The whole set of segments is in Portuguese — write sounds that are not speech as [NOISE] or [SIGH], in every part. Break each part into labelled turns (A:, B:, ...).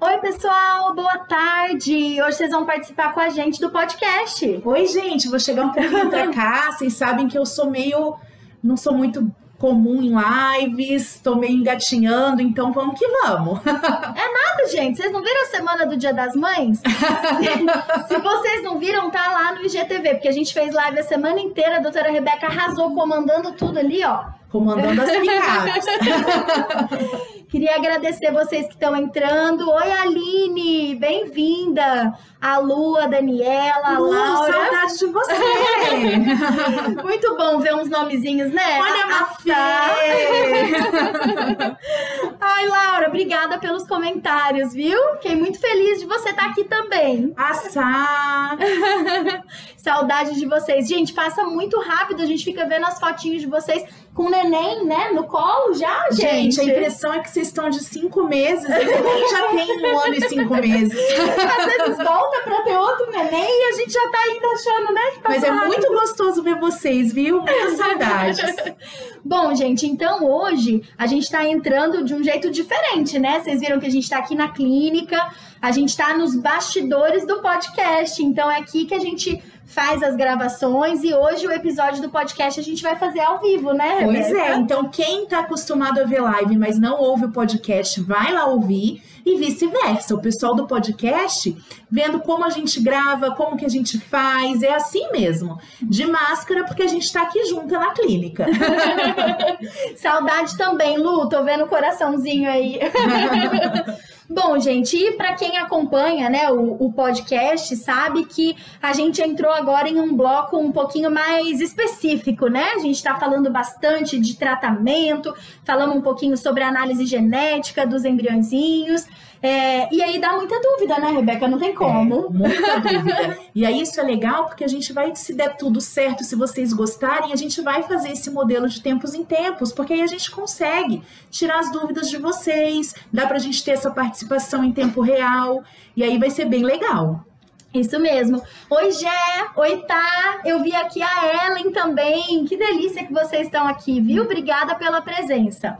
A: Oi, pessoal, boa tarde! Hoje vocês vão participar com a gente do podcast.
B: Oi, gente, vou chegar um pouquinho pra cá. Vocês sabem que eu sou meio. Não sou muito comum em lives, tô meio engatinhando, então vamos que vamos.
A: É nada, gente. Vocês não viram a semana do Dia das Mães? [LAUGHS] se, se, vocês não viram, tá lá no IGTV, porque a gente fez live a semana inteira, a doutora Rebeca arrasou comandando tudo ali, ó.
B: Comandando as picadas. [LAUGHS]
A: Queria agradecer vocês que estão entrando. Oi, Aline, bem-vinda. A Lua, a Daniela, a
B: Lu,
A: Laura.
B: saudade de você. [LAUGHS]
A: Muito bom ver uns nomezinhos, né?
B: Olha, a Mafê.
A: Ai, Laura, obrigada pelos comentários, viu? Fiquei muito feliz de você estar aqui também.
B: Assá. [LAUGHS]
A: Saudade de vocês. Gente, passa muito rápido, a gente fica vendo as fotinhos de vocês com o neném, né, no colo já, gente.
B: Gente, a impressão é que vocês estão de cinco meses o neném já tem um ano e cinco meses.
A: Às vezes volta pra ter outro neném e a gente já tá ainda achando, né, que
B: Mas é muito gostoso ver vocês, viu? Muitas [LAUGHS] saudades.
A: Bom, gente, então hoje a gente tá entrando de um jeito diferente, né? Vocês viram que a gente tá aqui na clínica, a gente tá nos bastidores do podcast, então é aqui que a gente faz as gravações e hoje o episódio do podcast a gente vai fazer ao vivo, né?
B: Pois
A: Rebeca?
B: é, então quem tá acostumado a ver live, mas não ouve o podcast, vai lá ouvir e vice-versa. O pessoal do podcast vendo como a gente grava, como que a gente faz, é assim mesmo. De máscara, porque a gente tá aqui junta na clínica. [LAUGHS]
A: Saudade também, Lu, tô vendo o coraçãozinho aí. [LAUGHS] Bom, gente, e para quem acompanha né, o, o, podcast, sabe que a gente entrou agora em um bloco um pouquinho mais específico, né? A gente está falando bastante de tratamento, falamos um pouquinho sobre a análise genética dos embriõezinhos. É, e aí dá muita dúvida, né, Rebeca? Não tem como.
B: É, muita dúvida. E aí isso é legal porque a gente vai, se der tudo certo, se vocês gostarem, a gente vai fazer esse modelo de tempos em tempos, porque aí a gente consegue tirar as dúvidas de vocês, dá pra gente ter essa participação em tempo real, e aí vai ser bem legal.
A: Isso mesmo. Oi, Gé. Oi, Tá. Eu vi aqui a Ellen também. Que delícia que vocês estão aqui, viu? Obrigada pela presença.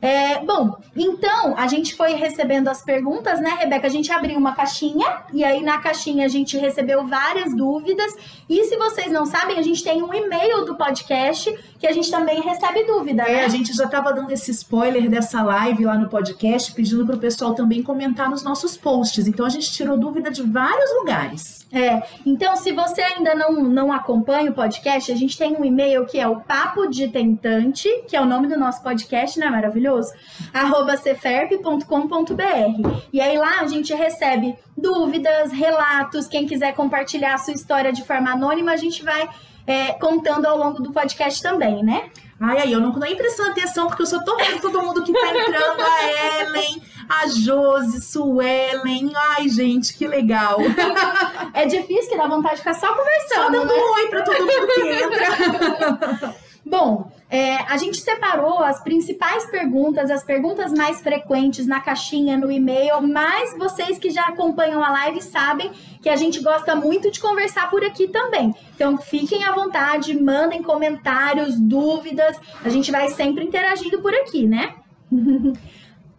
A: É, bom, então a gente foi recebendo as perguntas, né, Rebeca? A gente abriu uma caixinha e aí na caixinha a gente recebeu várias dúvidas. E se vocês não sabem, a gente tem um e-mail do podcast que a gente também recebe dúvida.
B: É,
A: né?
B: a gente já estava dando esse spoiler dessa live lá no podcast, pedindo para o pessoal também comentar nos nossos posts. Então a gente tirou dúvida de vários lugares.
A: É, então se você ainda não, não acompanha o podcast, a gente tem um e-mail que é o Papo de Tentante, que é o nome do nosso podcast, né? Maravilhoso arroba ceferp.com.br. E aí lá a gente recebe dúvidas, relatos, quem quiser compartilhar a sua história de forma anônima, a gente vai é, contando ao longo do podcast também, né?
B: Ai, ai, eu não tô nem prestando atenção, porque eu só tô vendo todo mundo que tá entrando, a Ellen, a Josi, Suelen. Ai, gente, que legal.
A: É difícil que dá vontade de ficar só conversando,
B: Só dando
A: né?
B: oi pra todo mundo que entra.
A: Bom, é, a gente separou as principais perguntas, as perguntas mais frequentes na caixinha, no e-mail, mas vocês que já acompanham a live sabem que a gente gosta muito de conversar por aqui também. Então fiquem à vontade, mandem comentários, dúvidas, a gente vai sempre interagindo por aqui, né?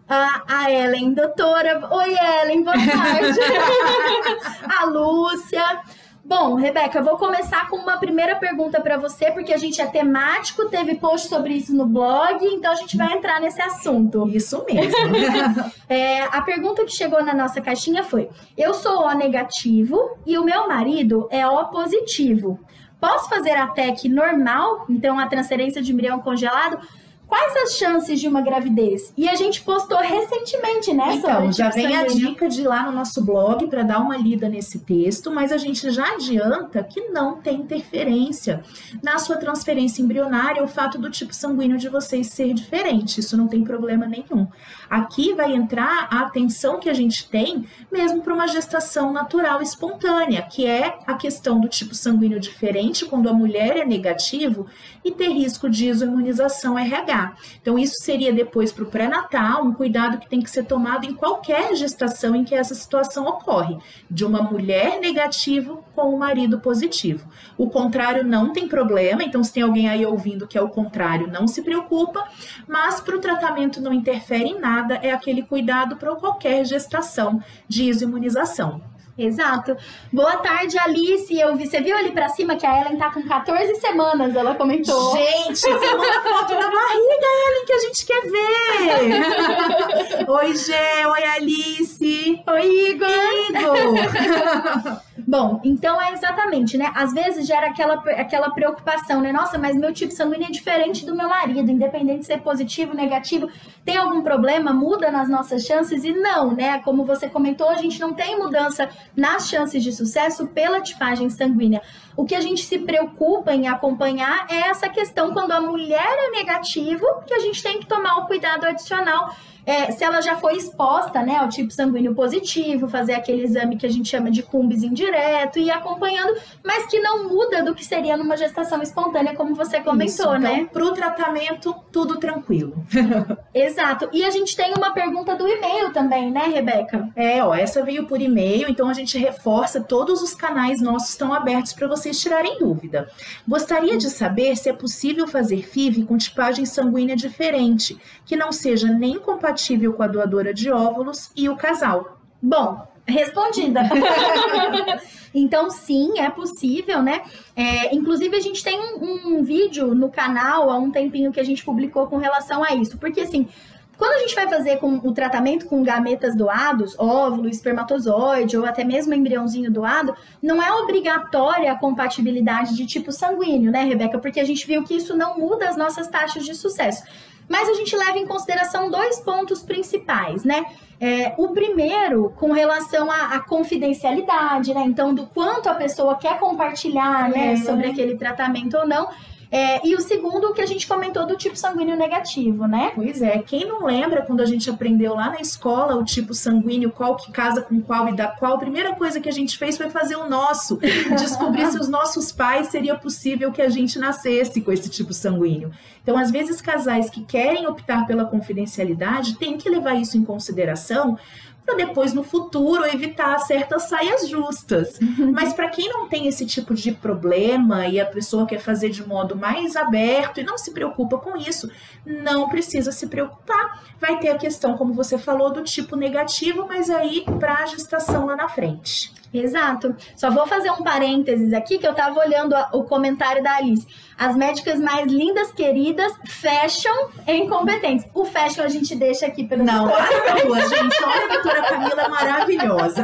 A: A, [LAUGHS] a Ellen, doutora. Oi, Ellen, boa tarde. [LAUGHS] [LAUGHS] a Lúcia. Bom, Rebeca, eu vou começar com uma primeira pergunta para você, porque a gente é temático, teve post sobre isso no blog, então a gente vai entrar nesse assunto.
B: Isso mesmo. [LAUGHS]
A: É, a pergunta que chegou na nossa caixinha foi: Eu sou O negativo e o meu marido é O positivo. Posso fazer a TEC normal, então a transferência de embrião congelado? Quais as chances de uma gravidez? E a gente postou recentemente, né?
B: Então, já
A: tipo
B: vem a dica de ir lá no nosso blog para dar uma lida nesse texto, mas a gente já adianta que não tem interferência na sua transferência embrionária o fato do tipo sanguíneo de vocês ser diferente. Isso não tem problema nenhum. Aqui vai entrar a atenção que a gente tem mesmo para uma gestação natural espontânea, que é a questão do tipo sanguíneo diferente quando a mulher é negativo e ter risco de isoimunização RH. Então, isso seria depois para o pré-natal, um cuidado que tem que ser tomado em qualquer gestação em que essa situação ocorre, de uma mulher negativa com o marido positivo. O contrário não tem problema, então se tem alguém aí ouvindo que é o contrário, não se preocupa, mas para o tratamento não interfere em nada, é aquele cuidado para qualquer gestação de isoimunização.
A: Exato. Boa tarde, Alice. Eu vi, você viu ali pra cima que a Ellen tá com 14 semanas, ela comentou.
B: Gente, você manda foto da barriga, Ellen, que a gente quer ver. [LAUGHS] oi, Gê. Oi, Alice.
A: Oi, Igor.
B: Igor.
A: Bom, então é exatamente, né? Às vezes gera aquela, aquela preocupação, né? Nossa, mas meu tipo sanguíneo é diferente do meu marido, independente de ser positivo, negativo. Tem algum problema? Muda nas nossas chances? E não, né? Como você comentou, a gente não tem mudança nas chances de sucesso pela tipagem sanguínea. O que a gente se preocupa em acompanhar é essa questão quando a mulher é negativo, que a gente tem que tomar o cuidado adicional é, se ela já foi exposta né, ao tipo sanguíneo positivo, fazer aquele exame que a gente chama de cumbis indireto e acompanhando, mas que não muda do que seria numa gestação espontânea, como você comentou,
B: Isso, então,
A: né?
B: Para o tratamento, tudo tranquilo. [LAUGHS]
A: Exato. E a gente tem uma pergunta do e-mail também, né, Rebeca?
B: É, ó, essa veio por e-mail, então a gente reforça todos os canais nossos estão abertos para vocês tirarem dúvida. Gostaria de saber se é possível fazer FIV com tipagem sanguínea diferente, que não seja nem compatível com a doadora de óvulos e o casal?
A: Bom, respondida. [LAUGHS] então, sim, é possível, né? É, inclusive, a gente tem um, um vídeo no canal há um tempinho que a gente publicou com relação a isso. Porque, assim, quando a gente vai fazer com o tratamento com gametas doados, óvulo, espermatozoide ou até mesmo embriãozinho doado, não é obrigatória a compatibilidade de tipo sanguíneo, né, Rebeca? Porque a gente viu que isso não muda as nossas taxas de sucesso. Mas a gente leva em consideração dois pontos principais, né? É, o primeiro, com relação à, à, confidencialidade, né? Então, do quanto a pessoa quer compartilhar, né, é, sobre aquele tratamento ou não. É, e o segundo, que a gente comentou do tipo sanguíneo negativo, né?
B: Pois é, quem não lembra quando a gente aprendeu lá na escola o tipo sanguíneo, qual que casa com qual e da qual, a primeira coisa que a gente fez foi fazer o nosso, [LAUGHS] descobrir se os nossos pais seria possível que a gente nascesse com esse tipo sanguíneo. Então, às vezes, casais que querem optar pela confidencialidade têm que levar isso em consideração para depois no futuro evitar certas saias justas. Uhum. Mas para quem não tem esse tipo de problema e a pessoa quer fazer de modo mais aberto e não se preocupa com isso, não precisa se preocupar. Vai ter a questão, como você falou, do tipo negativo, mas aí para a gestação lá na frente.
A: Exato. Só vou fazer um parênteses aqui que eu tava olhando a, o comentário da Alice. As médicas mais lindas, queridas, fashion incompetentes. O fashion a gente deixa aqui pelo
B: Não, duas, [LAUGHS] gente. Olha, a doutora Camila é maravilhosa.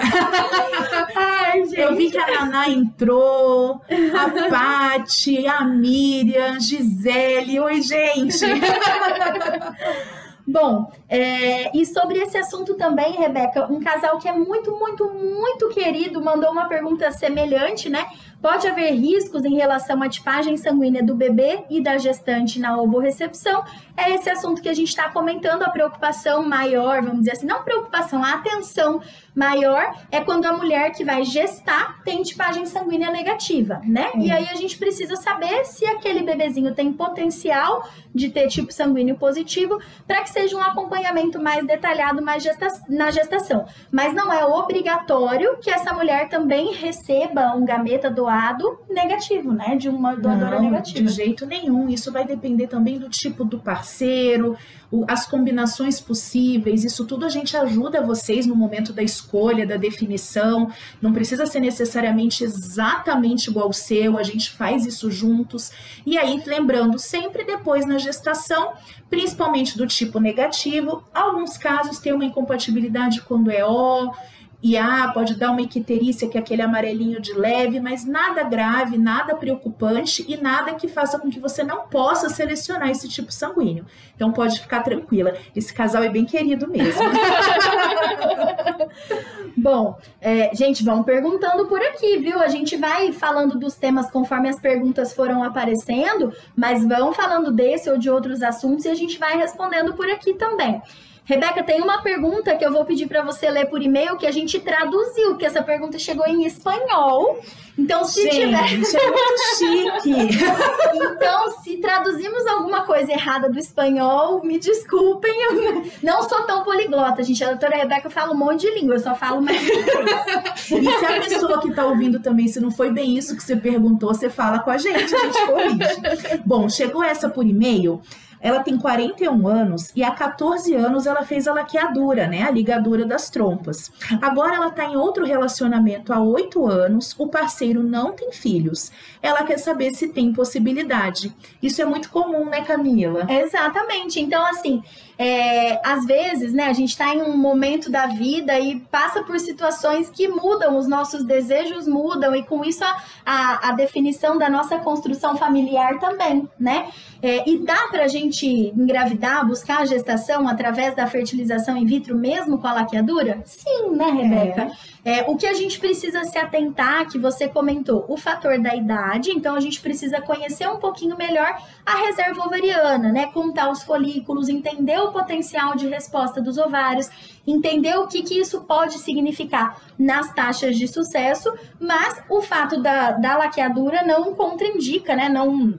A: Ai, gente.
B: Eu vi que a Naná entrou, a Paty, a Miriam, Gisele. Oi, gente. [LAUGHS]
A: Bom, é, e sobre esse assunto também, Rebeca, um casal que é muito, muito, muito querido mandou uma pergunta semelhante, né? Pode haver riscos em relação à tipagem sanguínea do bebê e da gestante na ovorecepção? É esse assunto que a gente está comentando, a preocupação maior, vamos dizer assim, não preocupação, a atenção maior é quando a mulher que vai gestar tem tipagem sanguínea negativa, né? Hum. E aí a gente precisa saber se aquele bebezinho tem potencial de ter tipo sanguíneo positivo para que seja um acompanhamento mais detalhado mais gesta na gestação. Mas não é obrigatório que essa mulher também receba um gameta doado lado negativo, né? De uma doadora
B: Não,
A: negativa.
B: De jeito nenhum. Isso vai depender também do tipo do parceiro, as combinações possíveis. Isso tudo a gente ajuda vocês no momento da escolha, da definição. Não precisa ser necessariamente exatamente igual ao seu, a gente faz isso juntos. E aí, lembrando, sempre depois na gestação, principalmente do tipo negativo, alguns casos tem uma incompatibilidade quando é O e ah, pode dar uma icterícia, que é aquele amarelinho de leve, mas nada grave, nada preocupante e nada que faça com que você não possa selecionar esse tipo sanguíneo. Então pode ficar tranquila. Esse casal é bem querido mesmo. [LAUGHS]
A: Bom, é, gente, vão perguntando por aqui, viu? A gente vai falando dos temas conforme as perguntas foram aparecendo, mas vão falando desse ou de outros assuntos e a gente vai respondendo por aqui também. Rebeca, tem uma pergunta que eu vou pedir para você ler por e-mail que a gente traduziu, que essa pergunta chegou em espanhol. Então, se
B: gente,
A: tiver. [LAUGHS]
B: é muito chique.
A: então, se traduzimos alguma coisa errada do espanhol, me desculpem. Eu não sou tão poliglota, gente. A doutora Rebeca fala um monte de língua, eu só falo mais
B: E se a pessoa que tá ouvindo também, se não foi bem isso que você perguntou, você fala com a gente, a gente corrige. Bom, chegou essa por e-mail. Ela tem 41 anos e há 14 anos ela fez a laqueadura, né? A ligadura das trompas. Agora ela está em outro relacionamento há 8 anos, o parceiro não tem filhos. Ela quer saber se tem possibilidade. Isso é muito comum, né, Camila?
A: Exatamente. Então, assim, é, às vezes, né, a gente está em um momento da vida e passa por situações que mudam, os nossos desejos mudam, e com isso a, a, a definição da nossa construção familiar também, né? É, e dá para a gente engravidar, buscar a gestação através da fertilização in vitro, mesmo com a laqueadura? Sim, né, Rebeca? É. é, o que a gente precisa se atentar, que você comentou, o fator da idade, então a gente precisa conhecer um pouquinho melhor a reserva ovariana, né? Contar os folículos, entender o potencial de resposta dos ovários, entender o que, que isso pode significar nas taxas de sucesso, mas o fato da, da laqueadura não contraindica, né? Não,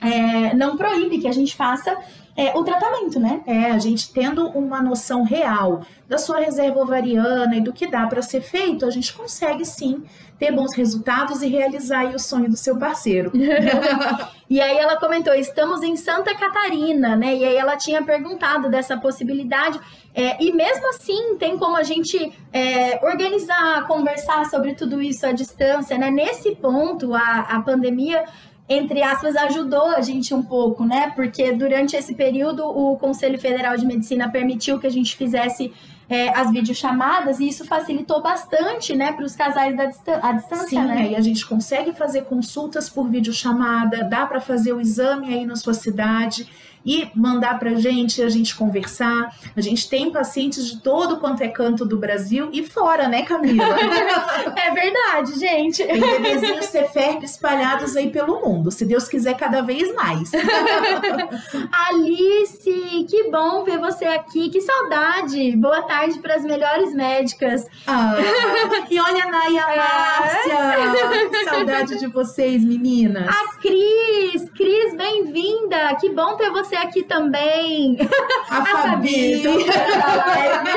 A: é, não proíbe que a gente faça é, o tratamento, né?
B: É, a gente tendo uma noção real da sua reserva ovariana e do que dá para ser feito, a gente consegue sim ter bons resultados e realizar o sonho do seu parceiro. [LAUGHS]
A: e aí ela comentou: estamos em Santa Catarina, né? E aí ela tinha perguntado dessa possibilidade. É, e mesmo assim, tem como a gente é, organizar, conversar sobre tudo isso à distância, né? Nesse ponto, a, a pandemia entre aspas, ajudou a gente um pouco, né? Porque durante esse período o Conselho Federal de Medicina permitiu que a gente fizesse é, as videochamadas e isso facilitou bastante, né, para os casais da à distância,
B: Sim,
A: né?
B: E a gente consegue fazer consultas por videochamada, dá para fazer o exame aí na sua cidade e mandar para a gente, a gente conversar. A gente tem pacientes de todo quanto é canto do Brasil e fora, né, Camila? [LAUGHS]
A: é verdade, gente.
B: Tem bebezinhos Ceferp espalhados aí pelo mundo, se Deus quiser, cada vez mais. [LAUGHS]
A: Alice, que bom ver você aqui, que saudade. Boa tarde para as melhores médicas.
B: Ah, e olha a Naya é. Márcia, que saudade de vocês, meninas.
A: A Cris, Cris, bem-vinda. Que bom ter você aqui também.
B: A, [LAUGHS] a Fabi. Fabi.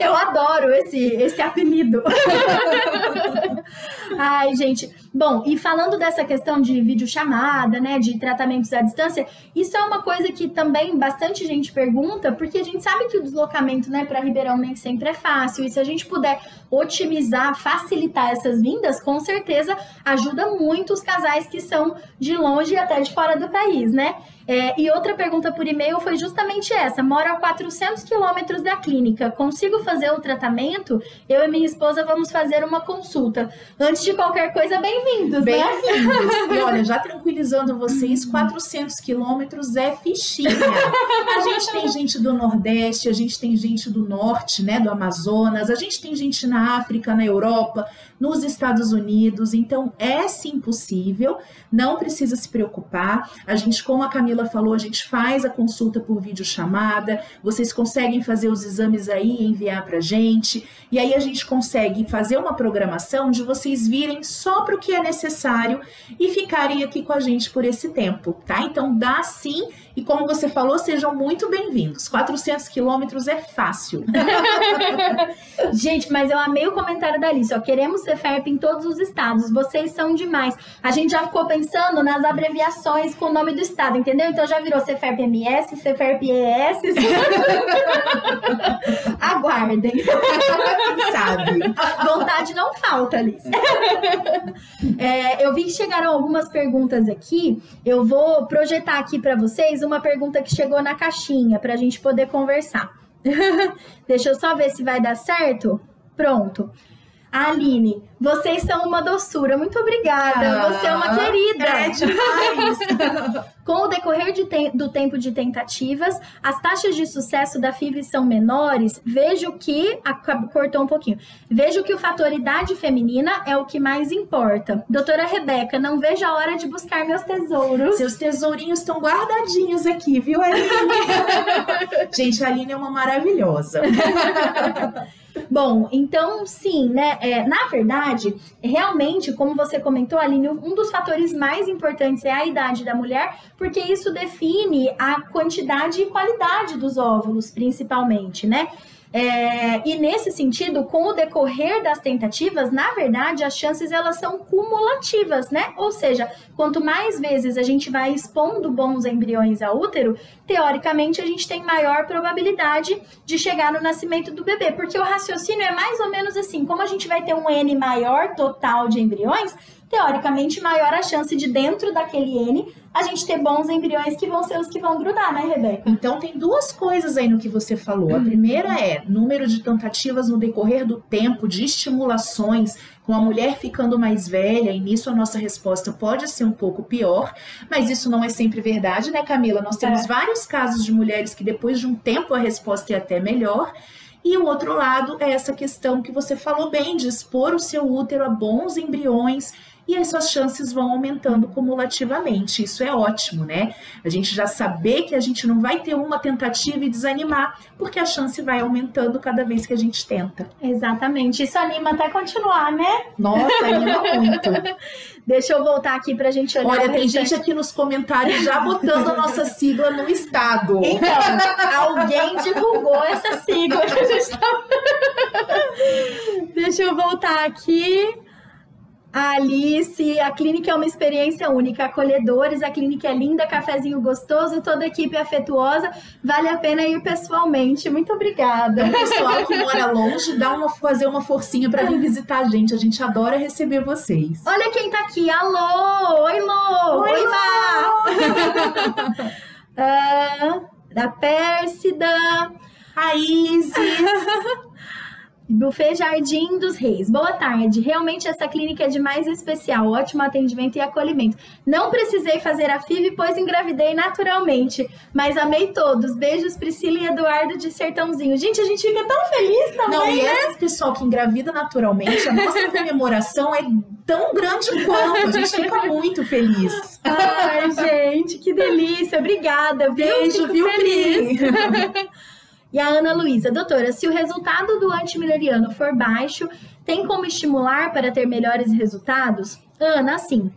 A: Eu adoro esse, esse apelido. [LAUGHS] Ai, gente. Bom, e falando dessa questão de videochamada, né, de tratamentos à distância, isso é uma coisa que também bastante gente pergunta, porque a gente sabe que o deslocamento, né, para Ribeirão nem sempre é fácil, e se a gente puder otimizar, facilitar essas vindas, com certeza ajuda muito os casais que são de longe e até de fora do país, né? É, e outra pergunta por e-mail foi justamente essa: moro a 400 quilômetros da clínica, consigo fazer o tratamento? Eu e minha esposa vamos fazer uma consulta. Antes de qualquer coisa, bem-vindos,
B: bem né? Bem-vindos. [LAUGHS] e olha, já tranquilizando vocês, 400 quilômetros é fichinha. A gente tem gente do Nordeste, a gente tem gente do Norte, né, do Amazonas, a gente tem gente na África, na Europa, nos Estados Unidos. Então, é sim possível, não precisa se preocupar. A gente, como a Camila falou, a gente faz a consulta por videochamada, vocês conseguem fazer os exames aí e enviar para gente, e aí a gente consegue fazer uma programação de vocês virem só para o que é necessário e ficarem aqui com a gente por esse tempo, tá? Então dá sim, e como você falou, sejam muito bem-vindos. 400 quilômetros é fácil. [LAUGHS]
A: gente, mas eu amei o comentário da Alice, ó, queremos ser FERP em todos os estados, vocês são demais. A gente já ficou pensando nas abreviações com o nome do estado, entendeu? Então já virou CFERP MS, CFERP ES. [LAUGHS] Aguardem.
B: Quem sabe?
A: Vontade não falta, Alice. É, eu vi que chegaram algumas perguntas aqui. Eu vou projetar aqui para vocês uma pergunta que chegou na caixinha para a gente poder conversar. [LAUGHS] Deixa eu só ver se vai dar certo. Pronto. Aline, vocês são uma doçura. Muito obrigada.
B: Ah,
A: Você é uma querida.
B: É demais. [LAUGHS]
A: Com o decorrer de te- do tempo de tentativas, as taxas de sucesso da FIV são menores. Vejo que. acab- Cortou um pouquinho. Vejo que o fator idade feminina é o que mais importa. Doutora Rebeca, não vejo a hora de buscar meus tesouros.
B: Seus tesourinhos estão guardadinhos aqui, viu, Aline? [LAUGHS] Gente, a Aline é uma maravilhosa. [LAUGHS]
A: Bom, então sim, né? É, na verdade, realmente, como você comentou, Aline, um dos fatores mais importantes é a idade da mulher, porque isso define a quantidade e qualidade dos óvulos, principalmente, né? É, e nesse sentido, com o decorrer das tentativas, na verdade, as chances elas são cumulativas, né? Ou seja, quanto mais vezes a gente vai expondo bons embriões ao útero, teoricamente a gente tem maior probabilidade de chegar no nascimento do bebê, porque o raciocínio é mais ou menos assim: como a gente vai ter um N maior total de embriões, teoricamente maior a chance de dentro daquele N a gente ter bons embriões que vão ser os que vão grudar, né, Rebeca?
B: Então, tem duas coisas aí no que você falou. A primeira é número de tentativas no decorrer do tempo, de estimulações, com a mulher ficando mais velha, e nisso a nossa resposta pode ser um pouco pior, mas isso não é sempre verdade, né, Camila? Nós temos vários casos de mulheres que depois de um tempo a resposta é até melhor. E o outro lado é essa questão que você falou bem, de expor o seu útero a bons embriões e as suas chances vão aumentando cumulativamente. Isso é ótimo, né? A gente já saber que a gente não vai ter uma tentativa e desanimar, porque a chance vai aumentando cada vez que a gente tenta.
A: Exatamente. Isso anima até continuar, né?
B: Nossa, anima muito. [LAUGHS]
A: Deixa eu voltar aqui pra gente olhar.
B: Olha, tem gente aqui nos comentários já botando a nossa sigla no estado.
A: Então, alguém divulgou essa sigla que a gente tá... [LAUGHS] Deixa eu voltar aqui. A Alice, a clínica é uma experiência única. Acolhedores, a clínica é linda, cafezinho gostoso, toda a equipe é afetuosa. Vale a pena ir pessoalmente. Muito obrigada.
B: O pessoal que mora longe, dá uma, fazer uma forcinha para vir visitar a gente. A gente adora receber vocês.
A: Olha quem tá aqui. Alô! Oi, Lô!
B: Oi,
A: Má! [LAUGHS] Ah, da Pérsida.
B: A Isis. [LAUGHS]
A: Buffet Jardim dos Reis. Boa tarde. Realmente essa clínica é demais especial. Ótimo atendimento e acolhimento. Não precisei fazer a FIV, pois engravidei naturalmente. Mas amei todos. Beijos, Priscila e Eduardo de Sertãozinho. Gente, a gente fica tão feliz também.
B: Não, e esse pessoal que engravida naturalmente, a nossa [LAUGHS] comemoração é tão grande quanto. A gente fica muito feliz.
A: Ai, gente, que delícia. Obrigada.
B: Beijo, viu,
A: feliz.
B: Pri? [LAUGHS]
A: E a Ana Luísa, doutora, se o resultado do antimileriano for baixo, tem como estimular para ter melhores resultados? Ana, assim,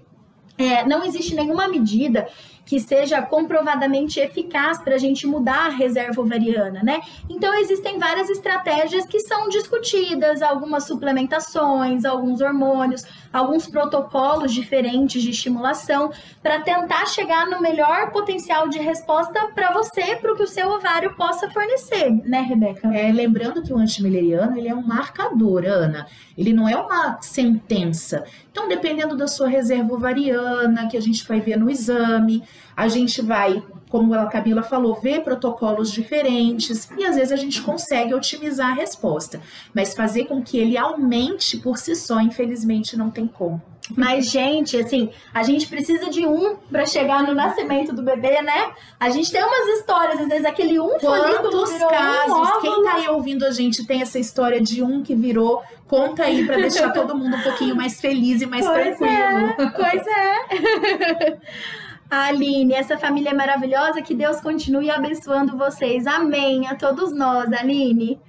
A: é, não existe nenhuma medida que seja comprovadamente eficaz para a gente mudar a reserva ovariana, né? Então existem várias estratégias que são discutidas, algumas suplementações, alguns hormônios, alguns protocolos diferentes de estimulação para tentar chegar no melhor potencial de resposta para você, para o que o seu ovário possa fornecer, né, Rebeca?
B: É, lembrando que o antimileriano ele é um marcador, Ana. Ele não é uma sentença. Então, dependendo da sua reserva ovariana, que a gente vai ver no exame, a gente vai, como a Camila falou, ver protocolos diferentes e às vezes a gente consegue otimizar a resposta. Mas fazer com que ele aumente por si só, infelizmente, não tem como.
A: Mas, gente, assim, a gente precisa de um para chegar no nascimento do bebê, né? A gente tem umas histórias, às vezes aquele um
B: Quantos
A: virou um
B: casos?
A: óvulo.
B: Quem tá aí ouvindo a gente tem essa história de um que virou? Conta aí para deixar [LAUGHS] todo mundo um pouquinho mais feliz e mais
A: Pois
B: tranquilo.
A: é, pois é. [LAUGHS] Aline, essa família é maravilhosa, que Deus continue abençoando vocês. Amém a todos nós, Aline.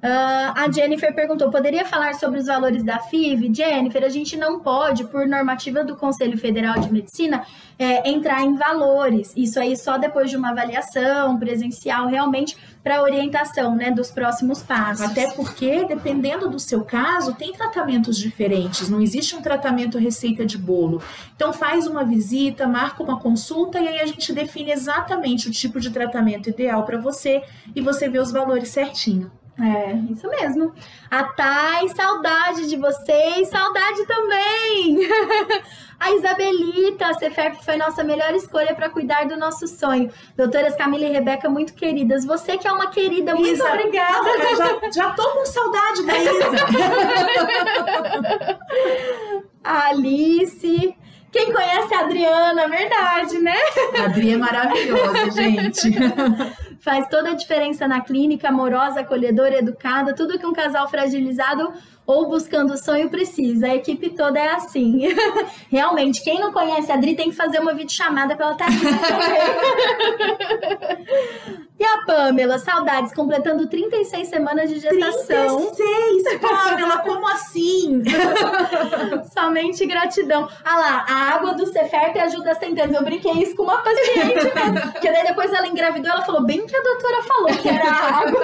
A: Ah, a Jennifer perguntou: poderia falar sobre os valores da FIV? Jennifer, a gente não pode, por normativa do Conselho Federal de Medicina, é, entrar em valores. Isso aí só depois de uma avaliação presencial, realmente, para orientação né, dos próximos passos.
B: Até porque, dependendo do seu caso, tem tratamentos diferentes. Não existe um tratamento receita de bolo. Então, faz uma visita, marca uma consulta e aí a gente define exatamente o tipo de tratamento ideal para você e você vê os valores certinho.
A: É, isso mesmo. A Thay, saudade de vocês, saudade também. [LAUGHS] a Isabelita, a Cefep foi nossa melhor escolha para cuidar do nosso sonho. Doutoras Camila e Rebeca, muito queridas. Você que é uma querida, muito
B: Isa,
A: obrigada.
B: não, já, já tô com saudade da Isa. [LAUGHS]
A: a Alice. Quem conhece a Adriana, verdade, né?
B: A Adri é maravilhosa, gente. [LAUGHS]
A: Faz toda a diferença na clínica, amorosa, acolhedora, educada, tudo que um casal fragilizado ou buscando o sonho precisa. A equipe toda é assim. [LAUGHS] Realmente, quem não conhece a Adri tem que fazer uma videochamada pra ela estar aqui também. [LAUGHS] E a Pamela, saudades, completando 36 semanas de gestação.
B: 36, Pamela, como assim? [LAUGHS]
A: Somente gratidão. Ah lá, a água do Ceferp ajuda as tentantes. Eu brinquei isso com uma paciente mesmo. Porque daí depois ela engravidou, ela falou bem que a doutora falou que era água.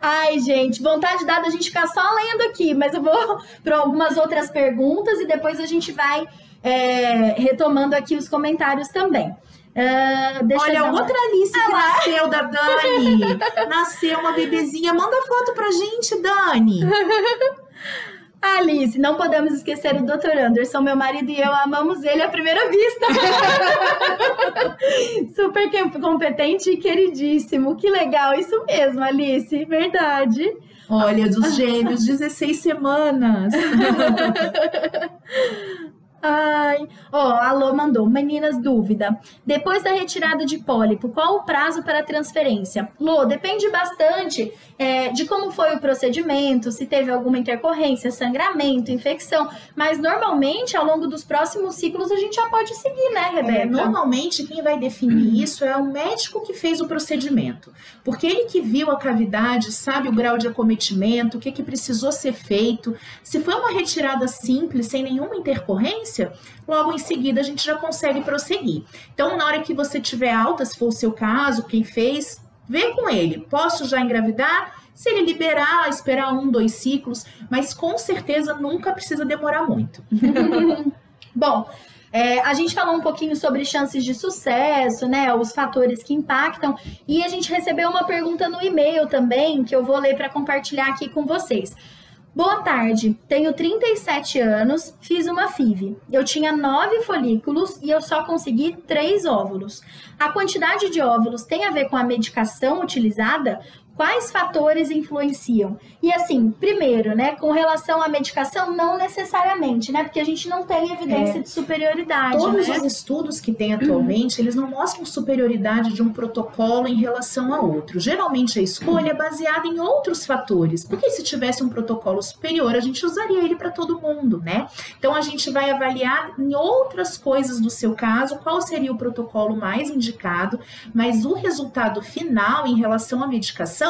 A: Ai, gente, vontade dada a gente ficar só lendo aqui, mas eu vou [LAUGHS] para algumas outras perguntas e depois a gente vai é, retomando aqui os comentários também. Uh,
B: Olha, outra Alice ah, que nasceu da Dani. [LAUGHS] nasceu uma bebezinha. Manda foto pra gente, Dani. [LAUGHS]
A: Alice, não podemos esquecer o Dr. Anderson, meu marido e eu amamos ele à primeira vista. Super competente e queridíssimo. Que legal, isso mesmo, Alice, verdade.
B: Olha, dos gêmeos, 16 semanas. [LAUGHS]
A: Ai, ó, oh, alô mandou. Meninas, dúvida. Depois da retirada de pólipo, qual o prazo para a transferência? Lô, depende bastante é, de como foi o procedimento, se teve alguma intercorrência, sangramento, infecção. Mas normalmente, ao longo dos próximos ciclos, a gente já pode seguir, né, é, Rebeca? É,
B: normalmente, quem vai definir isso é o médico que fez o procedimento. Porque ele que viu a cavidade, sabe o grau de acometimento, o que, que precisou ser feito. Se foi uma retirada simples, sem nenhuma intercorrência, logo em seguida a gente já consegue prosseguir. Então, na hora que você tiver alta, se for o seu caso, quem fez, vê com ele. Posso já engravidar? Se ele liberar, esperar um, dois ciclos, mas com certeza nunca precisa demorar muito. [LAUGHS]
A: Bom, é, a gente falou um pouquinho sobre chances de sucesso, né? Os fatores que impactam. E a gente recebeu uma pergunta no e-mail também, que eu vou ler para compartilhar aqui com vocês. Boa tarde, tenho 37 anos, fiz uma FIV. Eu tinha nove folículos e eu só consegui três óvulos. A quantidade de óvulos tem a ver com a medicação utilizada? Quais fatores influenciam? E assim, primeiro, né, com relação à medicação, não necessariamente, né, porque a gente não tem evidência é. de superioridade.
B: Todos
A: né?
B: os estudos que tem atualmente, eles não mostram superioridade de um protocolo em relação a outro. Geralmente a escolha é baseada em outros fatores, porque se tivesse um protocolo superior, a gente usaria ele para todo mundo, né? Então a gente vai avaliar em outras coisas do seu caso qual seria o protocolo mais indicado, mas o resultado final em relação à medicação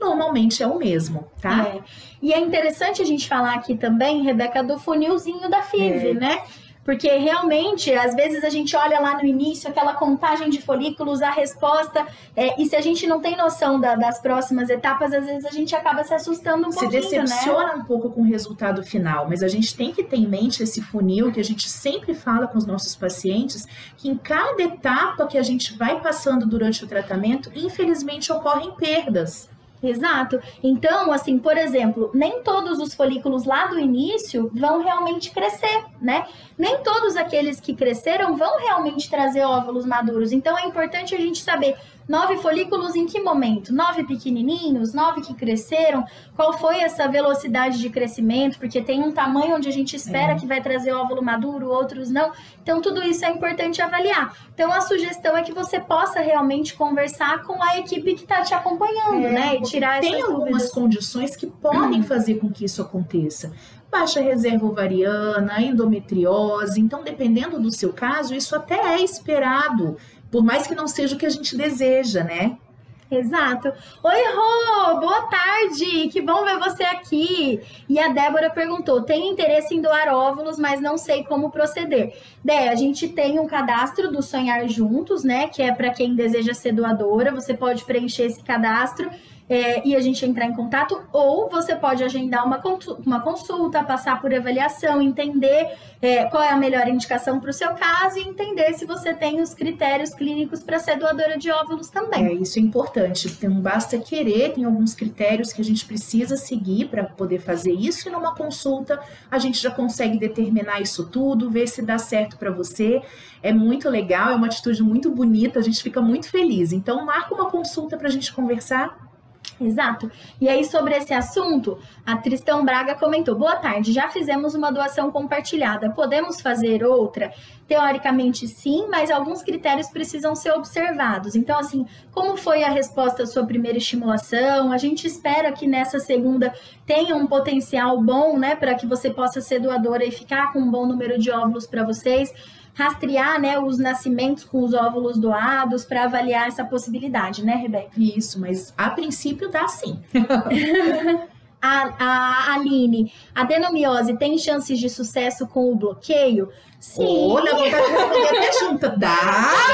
B: normalmente é o mesmo, tá?
A: É. E é interessante a gente falar aqui também, Rebeca, do funilzinho da FIV, é. né? Porque realmente, às vezes a gente olha lá no início aquela contagem de folículos, a resposta, é, e se a gente não tem noção da, das próximas etapas, às vezes a gente acaba se assustando um
B: se
A: pouquinho,
B: Se decepciona né? um pouco com o resultado final, mas a gente tem que ter em mente esse funil que a gente sempre fala com os nossos pacientes, que em cada etapa que a gente vai passando durante o tratamento, infelizmente ocorrem perdas.
A: Exato. Então, assim, por exemplo, nem todos os folículos lá do início vão realmente crescer, né? Nem todos aqueles que cresceram vão realmente trazer óvulos maduros. Então, é importante a gente saber Nove folículos em que momento? Nove pequenininhos? Nove que cresceram? Qual foi essa velocidade de crescimento? Porque tem um tamanho onde a gente espera é. que vai trazer óvulo maduro, outros não. Então, tudo isso é importante avaliar. Então, a sugestão é que você possa realmente conversar com a equipe que está te acompanhando, é, né? E tirar
B: Tem algumas
A: dúvidas.
B: condições que podem fazer com que isso aconteça baixa reserva ovariana, endometriose. Então, dependendo do seu caso, isso até é esperado por mais que não seja o que a gente deseja, né?
A: Exato. Oi, Rô, boa tarde, que bom ver você aqui. E a Débora perguntou: tenho interesse em doar óvulos, mas não sei como proceder. Dé, a gente tem um cadastro do Sonhar Juntos, né? Que é para quem deseja ser doadora. Você pode preencher esse cadastro é, e a gente entrar em contato, ou você pode agendar uma, uma consulta, passar por avaliação, entender é, qual é a melhor indicação para o seu caso e entender se você tem os critérios clínicos para ser doadora de óvulos também.
B: É, isso é importante. Não basta querer, tem alguns critérios que a gente precisa seguir para poder fazer isso, e numa consulta a gente já consegue determinar isso tudo, ver se dá certo para você. É muito legal, é uma atitude muito bonita, a gente fica muito feliz. Então, marca uma consulta para a gente conversar
A: Exato. E aí, sobre esse assunto, a Tristão Braga comentou: Boa tarde, já fizemos uma doação compartilhada. Podemos fazer outra? Teoricamente, sim, mas alguns critérios precisam ser observados. Então, assim, como foi a resposta à sua primeira estimulação? A gente espera que nessa segunda tenha um potencial bom, né, para que você possa ser doadora e ficar com um bom número de óvulos para vocês rastrear né, os nascimentos com os óvulos doados para avaliar essa possibilidade, né, Rebeca?
B: Isso, mas a princípio dá sim. [LAUGHS]
A: a, a Aline, a adenomiose tem chances de sucesso com o bloqueio?
B: Sim. Ou dá vontade de responder até junto. [LAUGHS] Dá!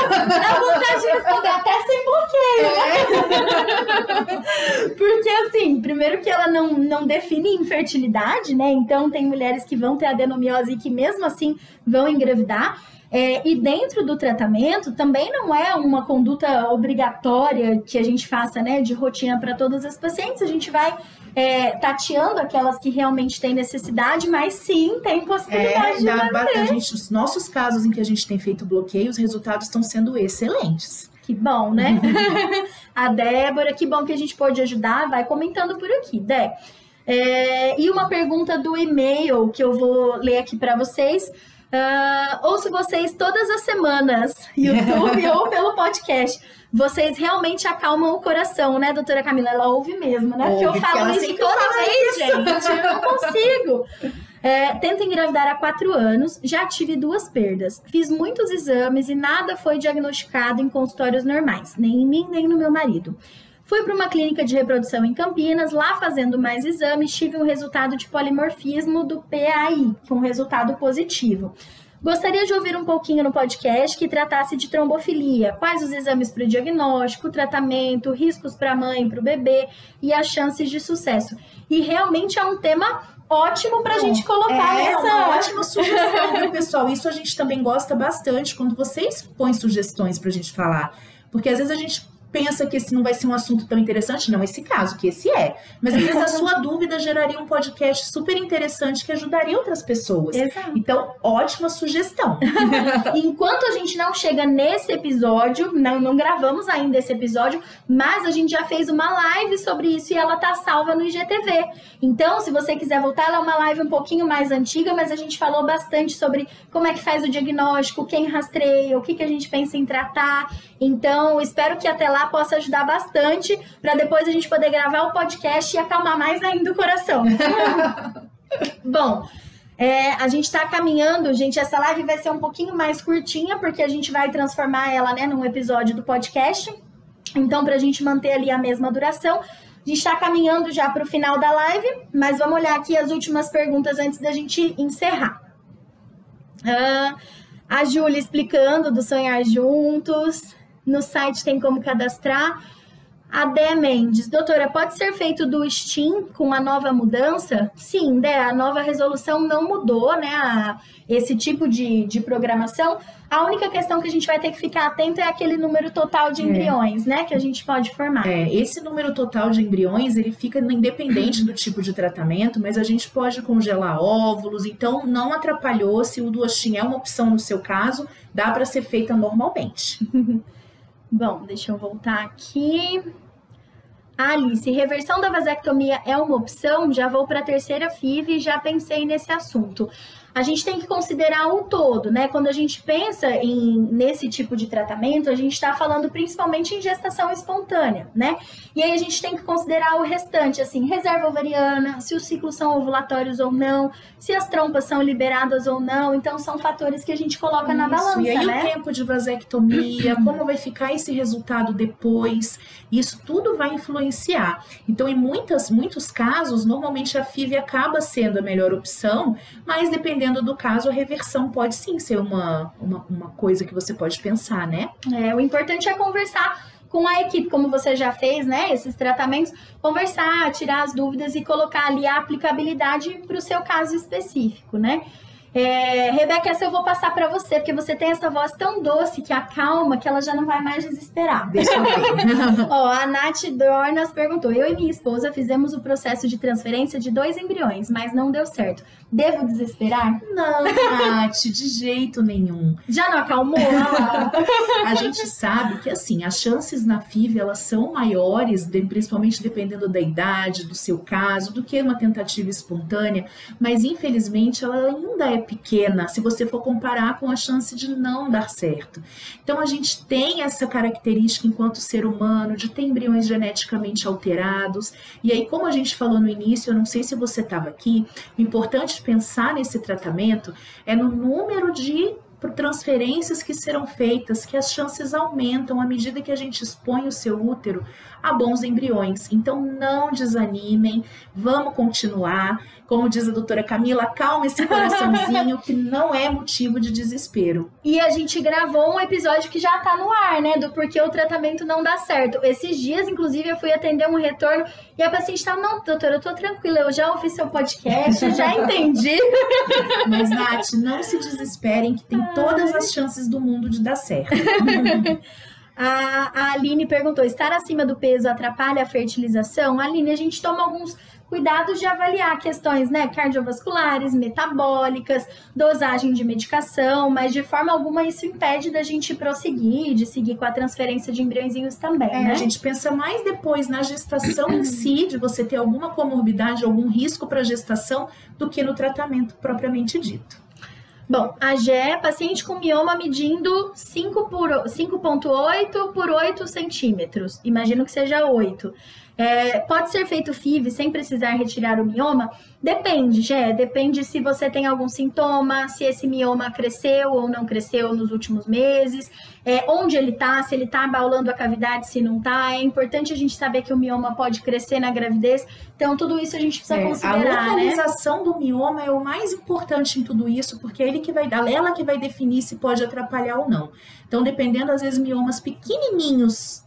A: Dá vontade de responder até sem bloqueio, né? [LAUGHS] Porque, assim, primeiro que ela não, não define infertilidade, né? Então, tem mulheres que vão ter adenomiose e que, mesmo assim, vão engravidar. É, e dentro do tratamento também não é uma conduta obrigatória que a gente faça, né, de rotina para todas as pacientes. A gente vai é, tateando aquelas que realmente têm necessidade, mas sim tem possibilidade é, de
B: da, a gente, Os nossos casos em que a gente tem feito bloqueio, os resultados estão sendo excelentes.
A: Que bom, né? [LAUGHS] [LAUGHS] a Débora, que bom que a gente pode ajudar. Vai comentando por aqui, Dé. É, e uma pergunta do e-mail que eu vou ler aqui para vocês. Uh, ouço vocês todas as semanas, [LAUGHS] YouTube ou pelo podcast. Vocês realmente acalmam o coração, né, doutora Camila? Ela ouve mesmo, né? Porque eu falo isso toda vez, gente. Eu não consigo. É, tento engravidar há quatro anos, já tive duas perdas. Fiz muitos exames e nada foi diagnosticado em consultórios normais, nem em mim, nem no meu marido. Fui para uma clínica de reprodução em Campinas, lá fazendo mais exames, tive um resultado de polimorfismo do PAI, com um resultado positivo. Gostaria de ouvir um pouquinho no podcast que tratasse de trombofilia, quais os exames para o diagnóstico, tratamento, riscos para a mãe, para o bebê e as chances de sucesso. E realmente é um tema ótimo para a gente colocar
B: é,
A: essa.
B: Uma ótima sugestão, viu, pessoal? Isso a gente também gosta bastante quando vocês põem sugestões para a gente falar. Porque às vezes a gente pensa que esse não vai ser um assunto tão interessante, não esse caso, que esse é. Mas às vezes a sua [LAUGHS] dúvida geraria um podcast super interessante que ajudaria outras pessoas. Exato. Então, ótima sugestão. [LAUGHS]
A: Enquanto a gente não chega nesse episódio, não, não gravamos ainda esse episódio, mas a gente já fez uma live sobre isso e ela tá salva no IGTV. Então, se você quiser voltar, ela é uma live um pouquinho mais antiga, mas a gente falou bastante sobre como é que faz o diagnóstico, quem rastreia, o que, que a gente pensa em tratar. Então, espero que até lá possa ajudar bastante para depois a gente poder gravar o podcast e acalmar mais ainda o coração. [LAUGHS] Bom, é, a gente está caminhando, gente. Essa live vai ser um pouquinho mais curtinha, porque a gente vai transformar ela né, num episódio do podcast. Então, para a gente manter ali a mesma duração, a gente está caminhando já para o final da live, mas vamos olhar aqui as últimas perguntas antes da gente encerrar. Uh, a Júlia explicando do Sonhar Juntos. No site tem como cadastrar. A Dé Mendes, doutora, pode ser feito do Steam com a nova mudança? Sim, Dé, a nova resolução não mudou, né? A, esse tipo de, de programação. A única questão que a gente vai ter que ficar atento é aquele número total de é. embriões, é. né? Que a gente pode formar.
B: É, esse número total de embriões, ele fica independente do tipo de tratamento, mas a gente pode congelar óvulos, então não atrapalhou se o do Steam é uma opção no seu caso, dá para ser feita normalmente. [LAUGHS]
A: Bom, deixa eu voltar aqui. Alice, reversão da vasectomia é uma opção? Já vou para a terceira FIV e já pensei nesse assunto a gente tem que considerar o todo, né? Quando a gente pensa em, nesse tipo de tratamento, a gente está falando principalmente em gestação espontânea, né? E aí a gente tem que considerar o restante, assim, reserva ovariana, se os ciclos são ovulatórios ou não, se as trompas são liberadas ou não. Então, são fatores que a gente coloca Isso, na balança,
B: e aí
A: né?
B: o tempo de vasectomia, como vai ficar esse resultado depois, isso tudo vai influenciar. Então, em muitas, muitos casos, normalmente a FIV acaba sendo a melhor opção, mas dependendo do caso, a reversão pode sim ser uma, uma, uma coisa que você pode pensar, né?
A: É, o importante é conversar com a equipe, como você já fez, né? Esses tratamentos, conversar, tirar as dúvidas e colocar ali a aplicabilidade para o seu caso específico, né? É, Rebeca, essa eu vou passar para você, porque você tem essa voz tão doce que acalma que ela já não vai mais desesperar. Deixa eu ver. [LAUGHS] Ó, a Nath Dornas perguntou: Eu e minha esposa fizemos o processo de transferência de dois embriões, mas não deu certo. Devo desesperar?
B: Não, Nath, de jeito nenhum.
A: Já não acalmou? [LAUGHS]
B: a gente sabe que, assim, as chances na FIV, elas são maiores, principalmente dependendo da idade, do seu caso, do que uma tentativa espontânea, mas infelizmente ela ainda é pequena se você for comparar com a chance de não dar certo. Então a gente tem essa característica enquanto ser humano de ter embriões geneticamente alterados. E aí, como a gente falou no início, eu não sei se você estava aqui, o importante pensar nesse tratamento é no número de transferências que serão feitas, que as chances aumentam à medida que a gente expõe o seu útero a bons embriões. Então não desanimem, vamos continuar. Como diz a doutora Camila, calma esse coraçãozinho que não é motivo de desespero.
A: E a gente gravou um episódio que já tá no ar, né? Do porquê o tratamento não dá certo. Esses dias, inclusive, eu fui atender um retorno e a paciente tava, não, doutora, eu tô tranquila, eu já ouvi seu podcast, já [LAUGHS] entendi.
B: Mas, Nath, não se desesperem que tem todas as chances do mundo de dar certo. [LAUGHS]
A: A, a Aline perguntou: estar acima do peso atrapalha a fertilização? Aline, a gente toma alguns cuidados de avaliar questões né, cardiovasculares, metabólicas, dosagem de medicação, mas de forma alguma isso impede da gente prosseguir, de seguir com a transferência de embriõezinhos também.
B: É,
A: né?
B: A gente pensa mais depois na gestação em si, de você ter alguma comorbidade, algum risco para a gestação, do que no tratamento propriamente dito.
A: Bom, a Gé, paciente com mioma medindo 5,8 por 8 centímetros. Imagino que seja 8. É, pode ser feito FIV sem precisar retirar o mioma? Depende, Gé. Depende se você tem algum sintoma, se esse mioma cresceu ou não cresceu nos últimos meses, é, onde ele tá, se ele tá abaulando a cavidade, se não tá. É importante a gente saber que o mioma pode crescer na gravidez. Então, tudo isso a gente precisa é, considerar.
B: A né? localização né? do mioma é o mais importante em tudo isso, porque é ele que vai dar, ela que vai definir se pode atrapalhar ou não. Então, dependendo, às vezes, miomas pequenininhos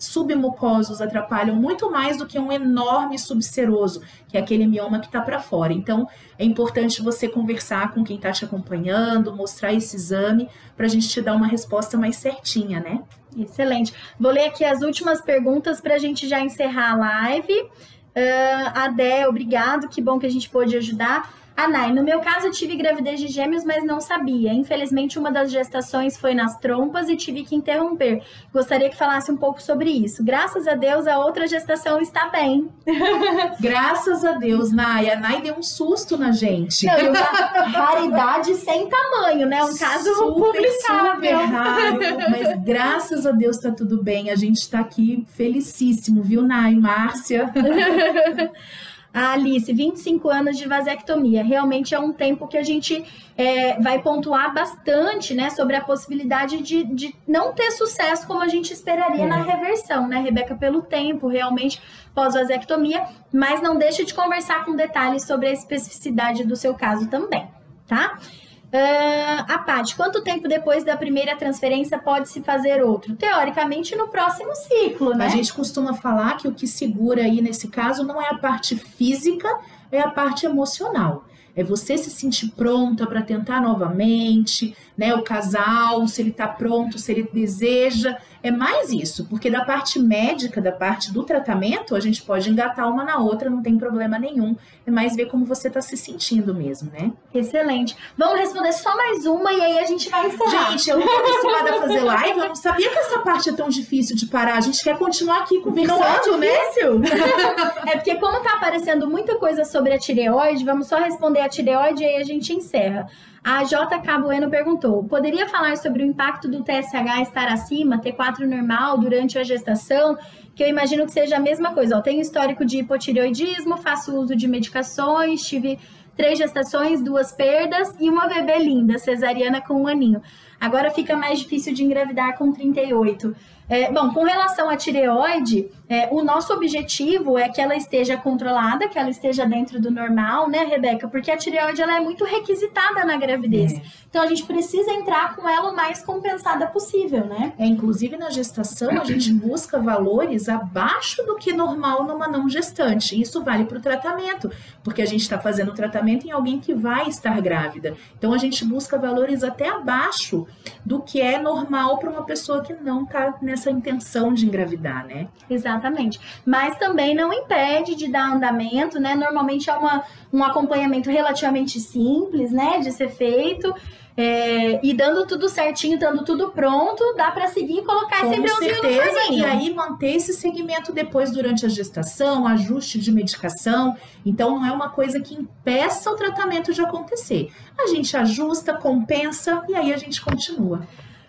B: submucosos atrapalham muito mais do que um enorme subseroso, que é aquele mioma que está para fora. Então, é importante você conversar com quem está te acompanhando, mostrar esse exame, para a gente te dar uma resposta mais certinha, né?
A: Excelente. Vou ler aqui as últimas perguntas para a gente já encerrar a live. Uh, Adé, obrigado, que bom que a gente pôde ajudar. A Nai, no meu caso eu tive gravidez de gêmeos, mas não sabia. Infelizmente, uma das gestações foi nas trompas e tive que interromper. Gostaria que falasse um pouco sobre isso. Graças a Deus, a outra gestação está bem. [LAUGHS]
B: Graças a Deus, Nai. A Nai deu um susto na gente.
A: Não, uma raridade sem tamanho, né? Um caso super, publicável. Super
B: raro, mas graças a Deus está tudo bem. A gente está aqui felicíssimo, viu, Nai? Márcia. [LAUGHS]
A: A Alice, 25 anos de vasectomia. Realmente é um tempo que a gente é, vai pontuar bastante, né, sobre a possibilidade de, de não ter sucesso como a gente esperaria é. na reversão, né, Rebeca, pelo tempo realmente pós-vasectomia, mas não deixe de conversar com detalhes sobre a especificidade do seu caso também, tá? Uh, a Paty, quanto tempo depois da primeira transferência pode se fazer outro? Teoricamente, no próximo ciclo, né?
B: A gente costuma falar que o que segura aí nesse caso não é a parte física, é a parte emocional. É você se sentir pronta para tentar novamente, né? O casal, se ele está pronto, se ele deseja. É mais isso, porque da parte médica, da parte do tratamento, a gente pode engatar uma na outra, não tem problema nenhum. É mais ver como você está se sentindo mesmo, né?
A: Excelente. Vamos responder só mais uma e aí a gente vai encerrar.
B: Gente, eu não tô acostumada a fazer live, eu não sabia que essa parte é tão difícil de parar. A gente quer continuar aqui conversando,
A: não é difícil? né? [LAUGHS] é porque como tá aparecendo muita coisa sobre a tireoide, vamos só responder a tireoide e aí a gente encerra. A JK Bueno perguntou: poderia falar sobre o impacto do TSH estar acima, T4 normal, durante a gestação? Que eu imagino que seja a mesma coisa. Ó, tenho histórico de hipotireoidismo, faço uso de medicações, tive três gestações, duas perdas e uma bebê linda, cesariana com um aninho. Agora fica mais difícil de engravidar com 38. É, bom, com relação à tireoide, é, o nosso objetivo é que ela esteja controlada, que ela esteja dentro do normal, né, Rebeca? Porque a tireoide ela é muito requisitada na gravidez. É. Então a gente precisa entrar com ela o mais compensada possível, né?
B: É, inclusive na gestação a gente busca valores abaixo do que normal numa não gestante. Isso vale para o tratamento, porque a gente está fazendo o tratamento em alguém que vai estar grávida. Então a gente busca valores até abaixo do que é normal para uma pessoa que não está nessa intenção de engravidar, né?
A: Exatamente. Mas também não impede de dar andamento, né? Normalmente é uma, um acompanhamento relativamente simples, né, de ser feito. É, e dando tudo certinho, dando tudo pronto, dá para seguir e colocar
B: Com
A: esse embriãozinho certeza,
B: no E aí manter esse segmento depois durante a gestação, ajuste de medicação. Então não é uma coisa que impeça o tratamento de acontecer. A gente ajusta, compensa e aí a gente continua.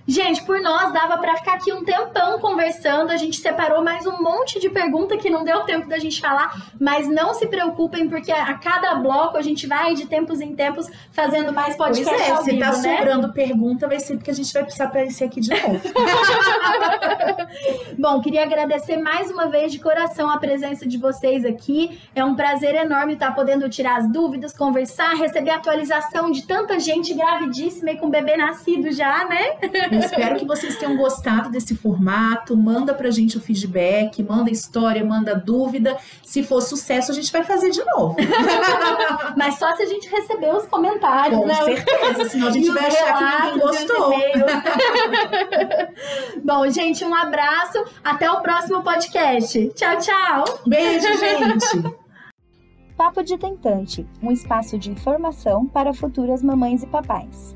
A: Gente, por nós dava para ficar aqui um tempão conversando. A gente separou mais um monte de pergunta que não deu tempo da gente falar, mas não se preocupem porque a cada bloco a gente vai de tempos em tempos fazendo mais podcast pois é,
B: se
A: vivo,
B: tá
A: né?
B: sobrando pergunta, vai ser porque a gente vai precisar aparecer aqui de novo. [LAUGHS]
A: Bom, queria agradecer mais uma vez de coração a presença de vocês aqui. É um prazer enorme estar podendo tirar as dúvidas, conversar, receber atualização de tanta gente gravidíssima e com bebê nascido já, né?
B: Espero que vocês tenham gostado desse formato. Manda pra gente o feedback, manda história, manda dúvida. Se for sucesso, a gente vai fazer de novo. [LAUGHS]
A: Mas só se a gente receber os comentários,
B: Com
A: né?
B: certeza, senão a gente vai achar que ninguém gostou. [LAUGHS]
A: Bom, gente, um abraço. Até o próximo podcast. Tchau, tchau.
B: Beijo, gente.
C: Papo de Tentante, um espaço de informação para futuras mamães e papais.